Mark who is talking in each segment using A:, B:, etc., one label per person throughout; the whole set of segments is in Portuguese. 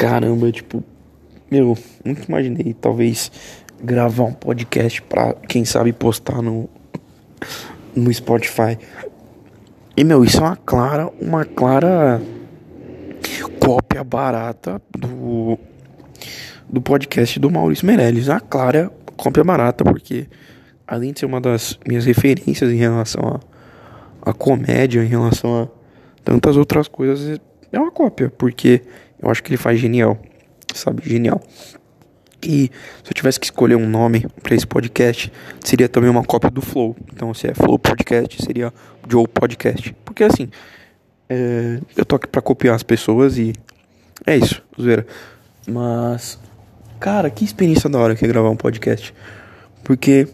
A: Caramba, tipo, meu, nunca imaginei talvez gravar um podcast pra, quem sabe, postar no, no Spotify. E, meu, isso é uma clara, uma clara cópia barata do, do podcast do Maurício Meirelles. A clara cópia barata, porque além de ser uma das minhas referências em relação a, a comédia, em relação a tantas outras coisas, é uma cópia, porque eu acho que ele faz genial, sabe? Genial. E se eu tivesse que escolher um nome para esse podcast, seria também uma cópia do Flow. Então, se é Flow Podcast, seria Joe Podcast. Porque assim, é, eu tô aqui pra copiar as pessoas e é isso, zoeira. Mas, cara, que experiência da hora que é gravar um podcast. Porque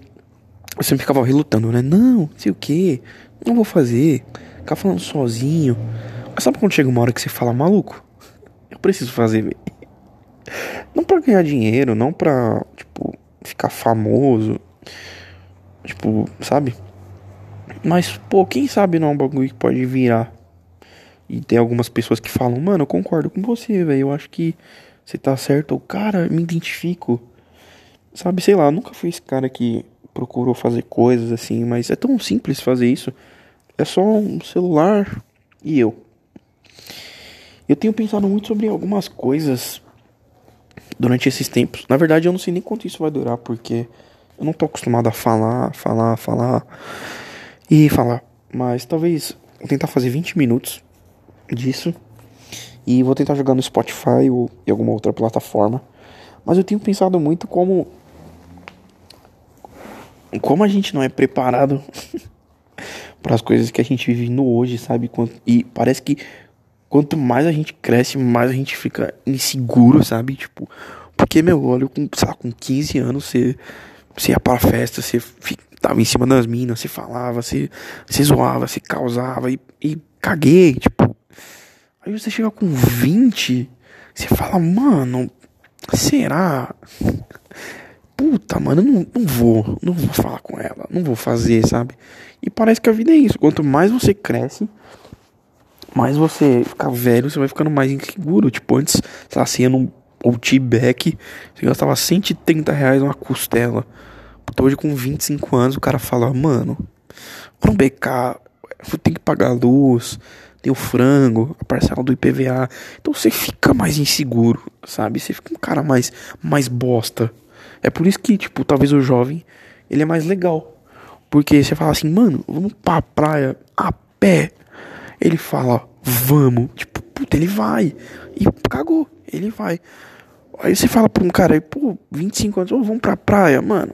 A: eu sempre ficava relutando, né? Não, sei o que, não vou fazer. Ficar falando sozinho. Mas sabe quando chega uma hora que você fala, maluco? Eu preciso fazer. Não pra ganhar dinheiro, não pra, tipo, ficar famoso. Tipo, sabe? Mas, pô, quem sabe não é um bagulho que pode virar. E tem algumas pessoas que falam, mano, eu concordo com você, velho. Eu acho que você tá certo. O cara, me identifico. Sabe, sei lá, eu nunca fui esse cara que procurou fazer coisas assim, mas é tão simples fazer isso. É só um celular e eu. Eu tenho pensado muito sobre algumas coisas durante esses tempos. Na verdade, eu não sei nem quanto isso vai durar, porque eu não tô acostumado a falar, falar, falar e falar. Mas talvez vou tentar fazer 20 minutos disso. E vou tentar jogar no Spotify ou em alguma outra plataforma. Mas eu tenho pensado muito como. Como a gente não é preparado para as coisas que a gente vive no hoje, sabe? E parece que quanto mais a gente cresce, mais a gente fica inseguro, sabe? Tipo, porque, meu, olha, com, lá, com 15 anos você, você ia pra festa, você tava em cima das minas, você falava, você, você zoava, você causava e, e caguei, tipo. Aí você chega com 20, você fala, mano, será? Puta, mano, eu não, não vou, não vou falar com ela, não vou fazer, sabe? E parece que a vida é isso. Quanto mais você cresce, mais você fica velho, você vai ficando mais inseguro. Tipo, antes, sei lá, você ia num Outback, você gastava 130 reais numa costela. Hoje, com 25 anos, o cara fala, mano, no BK, eu tenho que pagar a luz, tem o frango, a parcela do IPVA. Então você fica mais inseguro, sabe? Você fica um cara mais, mais bosta. É por isso que, tipo, talvez o jovem, ele é mais legal. Porque você fala assim, mano, vamos pra praia a pé. Ele fala, vamos. Tipo, puta, ele vai. E cagou, ele vai. Aí você fala pra um cara pô, 25 anos, oh, vamos pra praia, mano.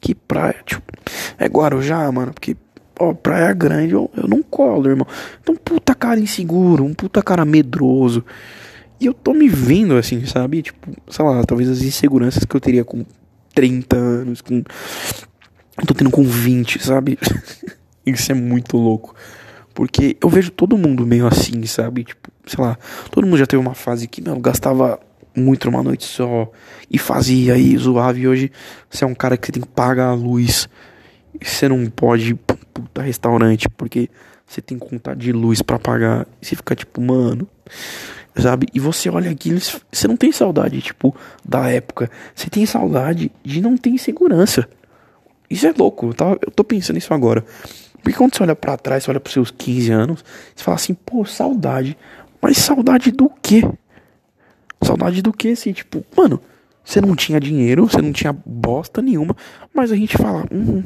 A: Que praia? Tipo, é Guarujá, mano, porque, ó, praia grande eu, eu não colo, irmão. Então, puta cara inseguro, um puta cara medroso. E eu tô me vendo assim, sabe? Tipo, sei lá, talvez as inseguranças que eu teria com 30 anos, com eu tô tendo com 20, sabe? Isso é muito louco. Porque eu vejo todo mundo meio assim, sabe? Tipo, sei lá, todo mundo já teve uma fase que, meu, gastava muito numa noite só e fazia e zoava. E hoje você é um cara que você tem que pagar a luz. E você não pode ir pra puta restaurante porque você tem conta de luz para pagar. E você fica tipo, mano, sabe? E você olha aquilo, você não tem saudade, tipo, da época. Você tem saudade de não ter insegurança. Isso é louco, tava, eu tô pensando nisso agora. Porque quando você olha para trás, você olha pros seus 15 anos, você fala assim, pô, saudade. Mas saudade do quê? Saudade do quê, assim, tipo, mano, você não tinha dinheiro, você não tinha bosta nenhuma, mas a gente fala, hum,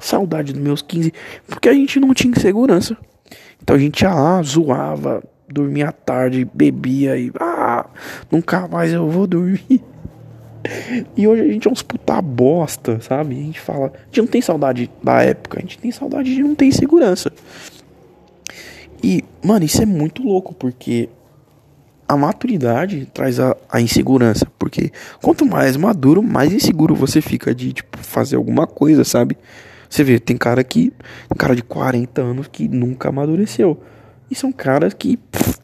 A: saudade dos meus 15, porque a gente não tinha segurança. Então a gente ia lá, zoava, dormia tarde, bebia e, ah, nunca mais eu vou dormir. E hoje a gente é uns puta bosta, sabe? A gente fala. A gente não tem saudade da época, a gente tem saudade de não ter segurança. E, mano, isso é muito louco, porque a maturidade traz a, a, insegurança. Porque quanto mais maduro, mais inseguro você fica de, tipo, fazer alguma coisa, sabe? Você vê, tem cara que. Tem cara de 40 anos que nunca amadureceu. E são caras que pff,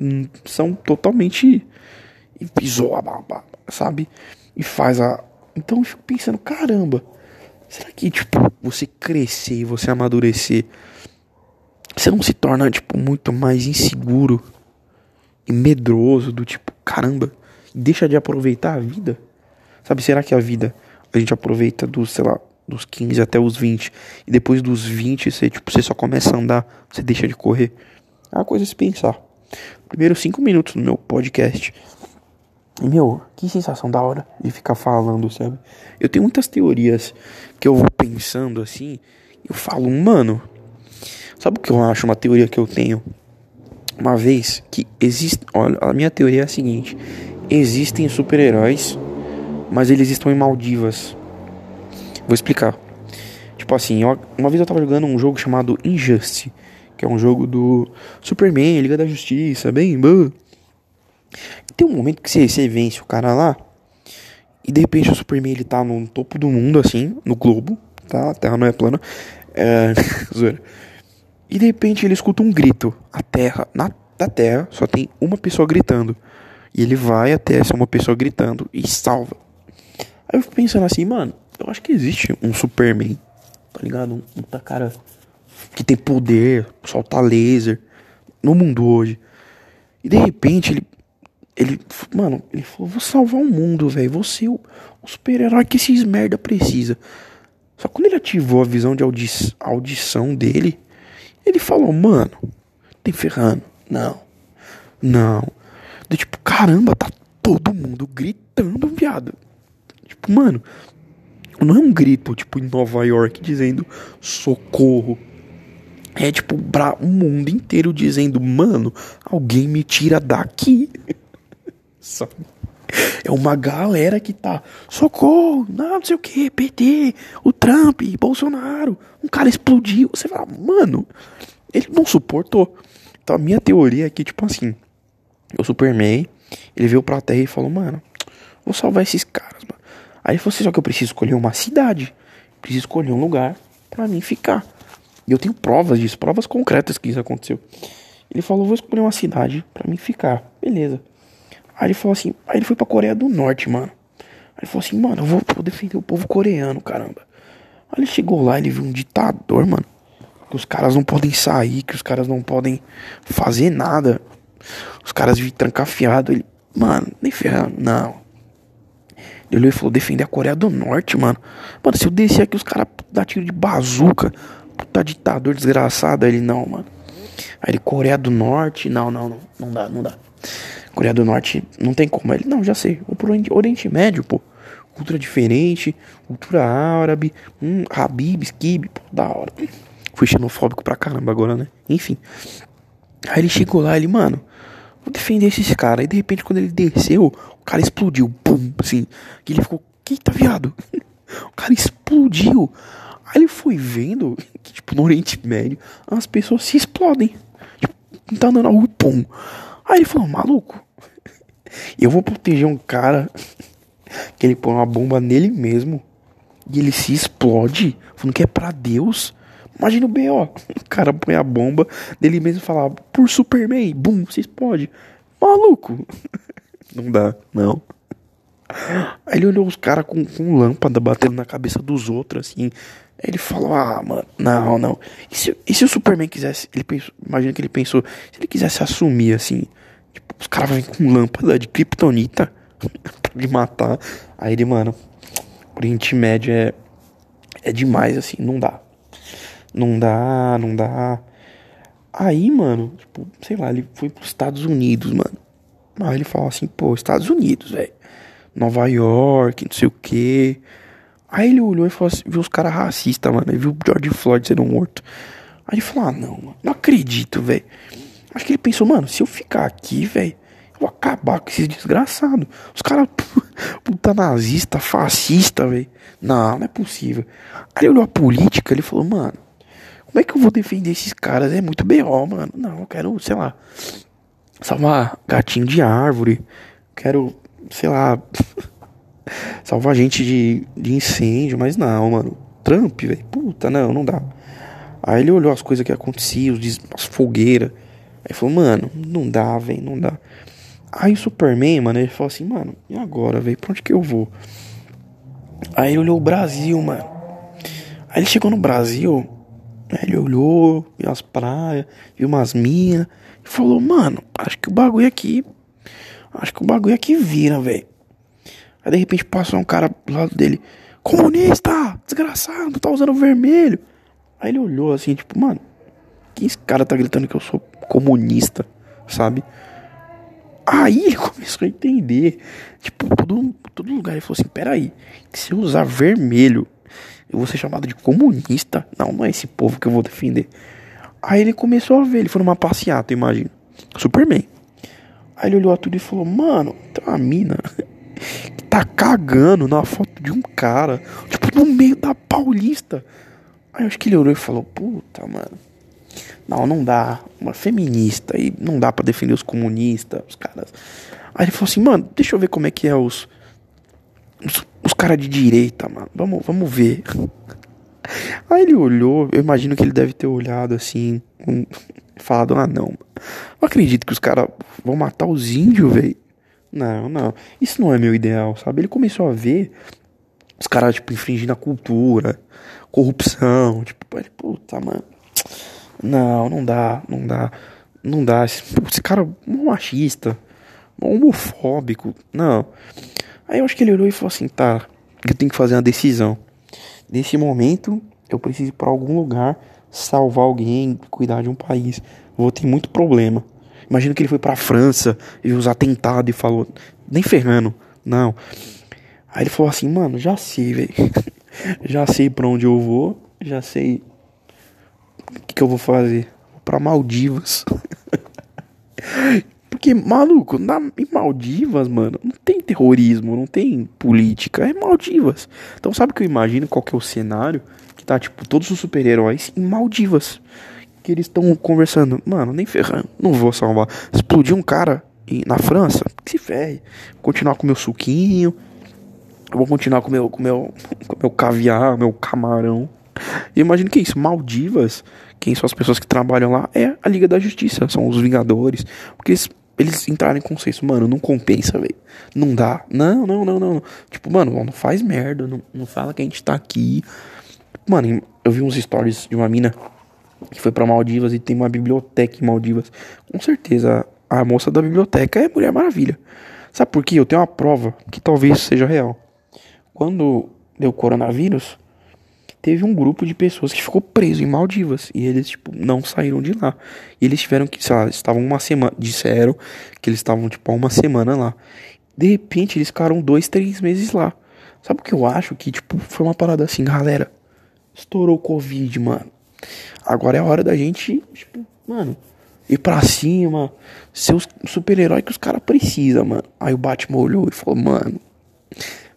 A: hum, são totalmente. sabe? E faz a. Então eu fico pensando, caramba, será que, tipo, você crescer e você amadurecer, você não se torna, tipo, muito mais inseguro e medroso do tipo, caramba deixa de aproveitar a vida? Sabe, será que a vida a gente aproveita dos, sei lá, dos 15 até os 20 e depois dos 20 você, tipo, você só começa a andar, você deixa de correr? É uma coisa a se pensar. Primeiro cinco minutos no meu podcast. Meu, que sensação da hora de ficar falando, sabe? Eu tenho muitas teorias que eu vou pensando assim, eu falo, mano, sabe o que eu acho? Uma teoria que eu tenho uma vez que existe. Olha, a minha teoria é a seguinte: existem super-heróis, mas eles estão em Maldivas. Vou explicar. Tipo assim, eu, uma vez eu tava jogando um jogo chamado Injustice, que é um jogo do Superman, Liga da Justiça, bem. Bom. Tem um momento que você, você vence o cara lá, e de repente o Superman ele tá no topo do mundo, assim, no globo, tá? A Terra não é plana. É. E de repente ele escuta um grito. A terra, na da terra, só tem uma pessoa gritando. E ele vai até essa uma pessoa gritando e salva. Aí eu fico pensando assim, mano, eu acho que existe um Superman, tá ligado? Um, um cara que tem poder, solta laser no mundo hoje. E de repente ele. Ele. Mano, ele falou, vou salvar o mundo, velho. Vou ser o, o super-herói que esses merda precisa. Só que quando ele ativou a visão de audi audição dele, ele falou, mano, tem ferrando. Não. Não. Do tipo, caramba, tá todo mundo gritando, viado. Tipo, mano, não é um grito, tipo, em Nova York dizendo socorro. É tipo, o mundo inteiro dizendo, mano, alguém me tira daqui. Sabe? É uma galera que tá, socorro, não, não sei o que, PT, o Trump, Bolsonaro, um cara explodiu. Você fala, mano, ele não suportou. Então a minha teoria é que, tipo assim, o Superman, ele veio pra Terra e falou, mano, vou salvar esses caras, mano. Aí ele falou assim, só que eu preciso escolher uma cidade, preciso escolher um lugar para mim ficar. E eu tenho provas disso, provas concretas que isso aconteceu. Ele falou, vou escolher uma cidade para mim ficar. Beleza. Aí ele falou assim, aí ele foi pra Coreia do Norte, mano. Aí ele falou assim, mano, eu vou, vou defender o povo coreano, caramba. Aí ele chegou lá, ele viu um ditador, mano. Que os caras não podem sair, que os caras não podem fazer nada. Os caras vivem trancafiado. Ele, mano, nem ferrando, não. Ele falou, defender a Coreia do Norte, mano. Mano, se eu descer aqui, os caras dão tiro de bazuca. Puta ditador desgraçado. Aí ele, não, mano. Aí ele, Coreia do Norte, não, não, não. Não dá, não dá. Coreia do Norte não tem como. Ele, não, já sei. Vou pro Oriente Médio, pô. Cultura diferente, cultura árabe, hum, Habib, Skib, pô, da hora. Fui xenofóbico pra caramba agora, né? Enfim. Aí ele chegou lá, ele, mano, vou defender esses caras. Aí de repente, quando ele desceu, o cara explodiu. Pum, assim. E ele ficou, que tá viado? o cara explodiu. Aí ele foi vendo que, tipo, no Oriente Médio, as pessoas se explodem. Tipo, tá andando na rua, pum. Aí ele falou, maluco, eu vou proteger um cara que ele põe uma bomba nele mesmo e ele se explode, falando que é pra Deus. Imagina o B.O. O cara põe a bomba dele mesmo e fala, por Superman, bum, se explode. Maluco. Não dá, não. Aí ele olhou os caras com, com lâmpada batendo na cabeça dos outros, assim. Aí ele falou, ah, mano, não, não. E se, e se o Superman quisesse, ele pensou, imagina que ele pensou, se ele quisesse assumir, assim, Tipo, os caras vêm com lâmpada de kryptonita me matar. Aí ele, mano, Oriente Médio é, é demais, assim, não dá. Não dá, não dá. Aí, mano, tipo, sei lá, ele foi pros Estados Unidos, mano. Aí ele falou assim, pô, Estados Unidos, velho. Nova York, não sei o que. Aí ele olhou e falou assim, viu os caras racistas, mano. Ele viu o George Floyd sendo morto. Aí ele falou, ah, não, mano, não acredito, velho. Acho que ele pensou, mano, se eu ficar aqui, velho, eu vou acabar com esses desgraçados. Os caras, puta nazista, fascista, velho. Não, não é possível. Aí ele olhou a política, ele falou, mano, como é que eu vou defender esses caras? É muito B.O., mano. Não, eu quero, sei lá, salvar gatinho de árvore. Quero, sei lá, salvar gente de, de incêndio, mas não, mano. Trump, velho, puta, não, não dá. Aí ele olhou as coisas que aconteciam, as fogueiras. Aí falou, mano, não dá, velho, não dá. Aí o Superman, mano, ele falou assim, mano, e agora, velho, pra onde que eu vou? Aí ele olhou o Brasil, mano. Aí ele chegou no Brasil, ele olhou, viu as praias, viu umas minas, e falou, mano, acho que o bagulho aqui, Acho que o bagulho aqui vira, velho. Aí de repente passou um cara do lado dele. Comunista! Desgraçado, tá usando vermelho. Aí ele olhou assim, tipo, mano, que esse cara tá gritando que eu sou comunista, sabe? Aí ele começou a entender. Tipo, todo, todo lugar ele falou assim: peraí, se eu usar vermelho, eu vou ser chamado de comunista? Não, não é esse povo que eu vou defender. Aí ele começou a ver, ele foi numa passeata, imagina. Superman. Aí ele olhou tudo e falou: Mano, tem uma mina que tá cagando na foto de um cara, tipo, no meio da Paulista. Aí acho que ele olhou e falou: Puta, mano. Não, não dá. Uma feminista e não dá para defender os comunistas, os caras. Aí ele falou assim: Mano, deixa eu ver como é que é os. Os, os caras de direita, mano. Vamos, vamos ver. Aí ele olhou, eu imagino que ele deve ter olhado assim, um, falado, ah não, não acredito que os caras vão matar os índios, velho. Não, não, isso não é meu ideal, sabe? Ele começou a ver os caras, tipo, infringindo a cultura, corrupção, tipo, ele, puta, mano, não, não dá, não dá, não dá, esse, esse cara é um machista, homofóbico, não. Aí eu acho que ele olhou e falou assim, tá, eu tenho que fazer uma decisão. Nesse momento, eu preciso ir para algum lugar, salvar alguém, cuidar de um país. Vou ter muito problema. Imagina que ele foi para a França e os atentados e falou: nem ferrando, não. Aí ele falou assim: mano, já sei, velho. já sei para onde eu vou, já sei o que, que eu vou fazer. Vou pra Maldivas. Porque, maluco, na, em Maldivas, mano, não tem terrorismo, não tem política, é Maldivas. Então sabe que eu imagino qual que é o cenário? Que tá, tipo, todos os super-heróis em Maldivas. Que eles estão conversando, mano, nem ferrando, não vou salvar. Explodir um cara na França, que se ferre. Vou continuar com meu suquinho, vou continuar com meu, com meu, com meu caviar, meu camarão. E imagina que é isso, Maldivas, quem são as pessoas que trabalham lá, é a Liga da Justiça, são os Vingadores. Porque eles eles entraram em consenso, mano, não compensa, velho. Não dá. Não, não, não, não. Tipo, mano, não faz merda. Não, não fala que a gente tá aqui. Mano, eu vi uns stories de uma mina que foi para Maldivas e tem uma biblioteca em Maldivas. Com certeza, a moça da biblioteca é Mulher Maravilha. Sabe por quê? Eu tenho uma prova que talvez seja real. Quando deu coronavírus, teve um grupo de pessoas que ficou preso em Maldivas e eles tipo não saíram de lá. E eles tiveram que, sei lá, estavam uma semana, disseram que eles estavam tipo uma semana lá. De repente eles ficaram dois, três meses lá. Sabe o que eu acho que tipo foi uma parada assim, galera? Estourou o covid, mano. Agora é a hora da gente, tipo, mano, ir pra cima, ser o super-herói que os caras precisam, mano. Aí o Batman olhou e falou, mano,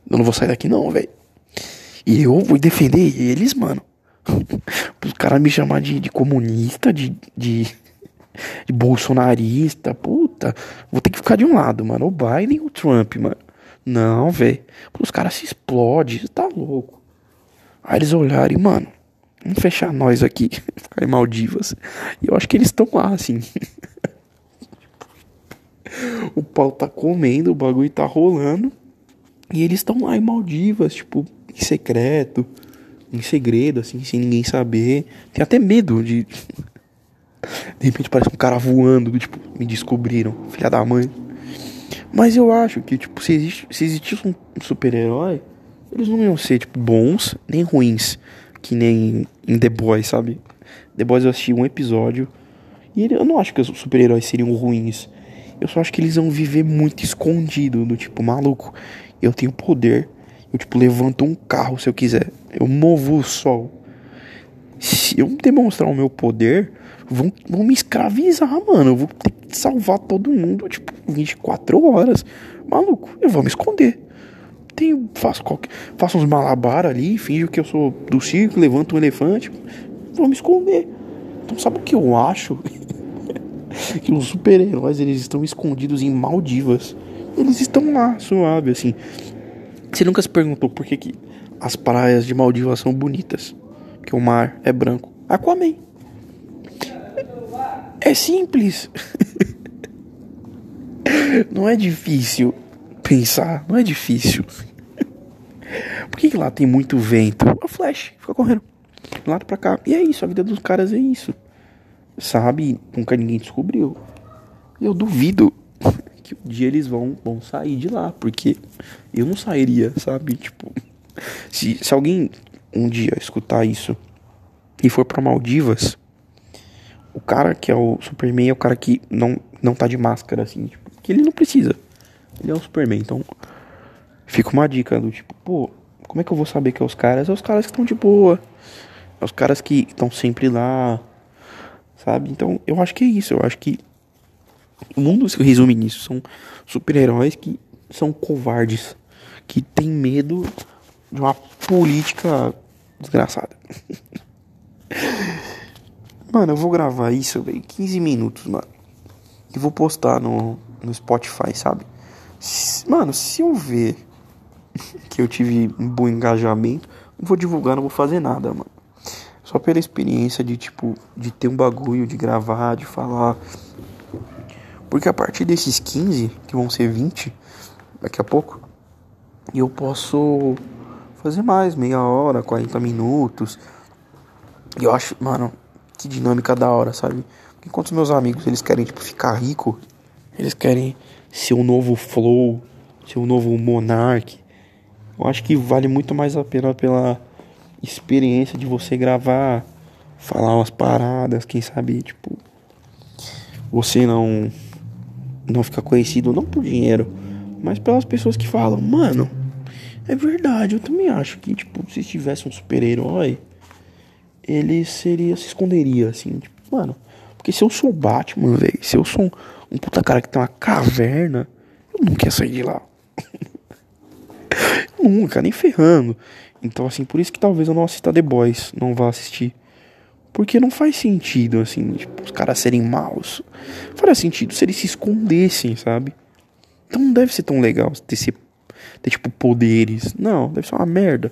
A: eu não vou sair daqui não, velho. E eu vou defender eles, mano. Os caras me chamar de, de comunista, de, de, de, bolsonarista, puta. Vou ter que ficar de um lado, mano. O Biden ou o Trump, mano. Não, velho. Os caras se explodem, tá louco. Aí eles olharem, mano. Vamos fechar nós aqui, ficar em Maldivas. E eu acho que eles estão lá, assim. o pau tá comendo, o bagulho tá rolando. E eles estão lá em Maldivas, tipo, em secreto, em segredo, assim, sem ninguém saber. Tem até medo de. De repente parece um cara voando, tipo, me descobriram, filha da mãe. Mas eu acho que, tipo, se, existe, se existisse um super-herói, eles não iam ser, tipo, bons nem ruins. Que nem em The Boys, sabe? The Boys eu assisti um episódio. E eu não acho que os super-heróis seriam ruins. Eu só acho que eles vão viver muito escondido, do tipo, maluco, eu tenho poder eu, tipo, levanto um carro se eu quiser. Eu movo o sol. Se eu demonstrar o meu poder, vão, vão me escravizar, mano. Eu vou ter que salvar todo mundo, tipo, 24 horas. Maluco, eu vou me esconder. Tenho, faço, qualquer, faço uns malabar ali, finjo que eu sou do circo, levanto um elefante. Vou me esconder. Então, sabe o que eu acho? que os super-heróis eles estão escondidos em Maldivas. Eles estão lá, suave, assim. Você nunca se perguntou por que, que as praias de Maldivas são bonitas? Que o mar é branco. Aquaman. É simples. não é difícil pensar, não é difícil. Por que, que lá tem muito vento? A Flash fica correndo de lado pra cá. E é isso, a vida dos caras é isso. Sabe? Nunca ninguém descobriu. Eu duvido que um dia eles vão, vão sair de lá, porque eu não sairia, sabe? Tipo, se, se alguém um dia escutar isso e for para Maldivas, o cara que é o Superman é o cara que não, não tá de máscara, assim, tipo, que ele não precisa. Ele é o Superman, então fica uma dica do tipo, pô, como é que eu vou saber que é os caras? É os caras que estão de boa. É os caras que estão sempre lá, sabe? Então eu acho que é isso. Eu acho que o mundo se resume nisso. São super-heróis que são covardes, que têm medo de uma política desgraçada. mano, eu vou gravar isso, velho, 15 minutos, mano. E vou postar no, no Spotify, sabe? Mano, se eu ver que eu tive um bom engajamento, não vou divulgar, não vou fazer nada, mano. Só pela experiência de, tipo, de ter um bagulho, de gravar, de falar. Porque a partir desses 15, que vão ser 20, daqui a pouco, eu posso fazer mais, meia hora, 40 minutos. E eu acho, mano, que dinâmica da hora, sabe? Enquanto os meus amigos, eles querem, tipo, ficar rico, eles querem ser o novo Flow, ser o novo Monark. Eu acho que vale muito mais a pena pela experiência de você gravar, falar umas paradas, quem sabe, tipo, você não não ficar conhecido não por dinheiro, mas pelas pessoas que falam, mano, é verdade, eu também acho que, tipo, se tivesse um super-herói, ele seria, se esconderia, assim, tipo, mano, porque se eu sou o Batman, velho, se eu sou um, um puta cara que tem uma caverna, eu nunca ia sair de lá. nunca, nem ferrando. Então, assim, por isso que talvez eu não assista The Boys, não vá assistir. Porque não faz sentido, assim, tipo, os caras serem maus. Faria sentido se eles se escondessem, sabe? Então não deve ser tão legal ter, ser, ter tipo, poderes. Não, deve ser uma merda.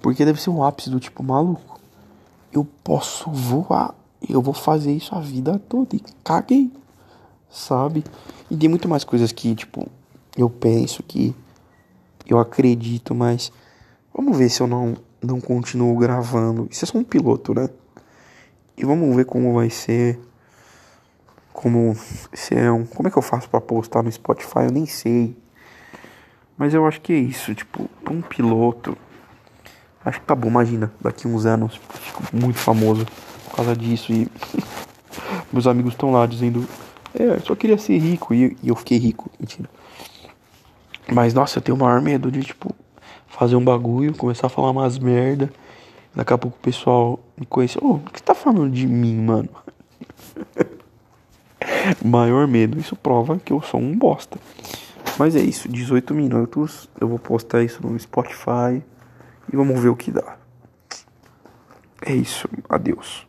A: Porque deve ser um ápice do tipo, maluco, eu posso voar. Eu vou fazer isso a vida toda e caguei. Sabe? E tem muito mais coisas que, tipo, eu penso que eu acredito, mas vamos ver se eu não não continuo gravando. Isso é só um piloto, né? E vamos ver como vai ser. Como se é um, como é que eu faço para postar no Spotify? Eu nem sei. Mas eu acho que é isso, tipo, um piloto. Acho que tá bom, imagina, daqui uns anos fico muito famoso por causa disso e meus amigos estão lá dizendo, é, eu só queria ser rico e, e eu fiquei rico, mentira. Mas nossa, eu tenho o maior medo de tipo fazer um bagulho, começar a falar umas merda. Daqui a pouco o pessoal me conhece. Ô, oh, o que você tá falando de mim, mano? Maior medo. Isso prova que eu sou um bosta. Mas é isso, 18 minutos. Eu vou postar isso no Spotify. E vamos ver o que dá. É isso. Adeus.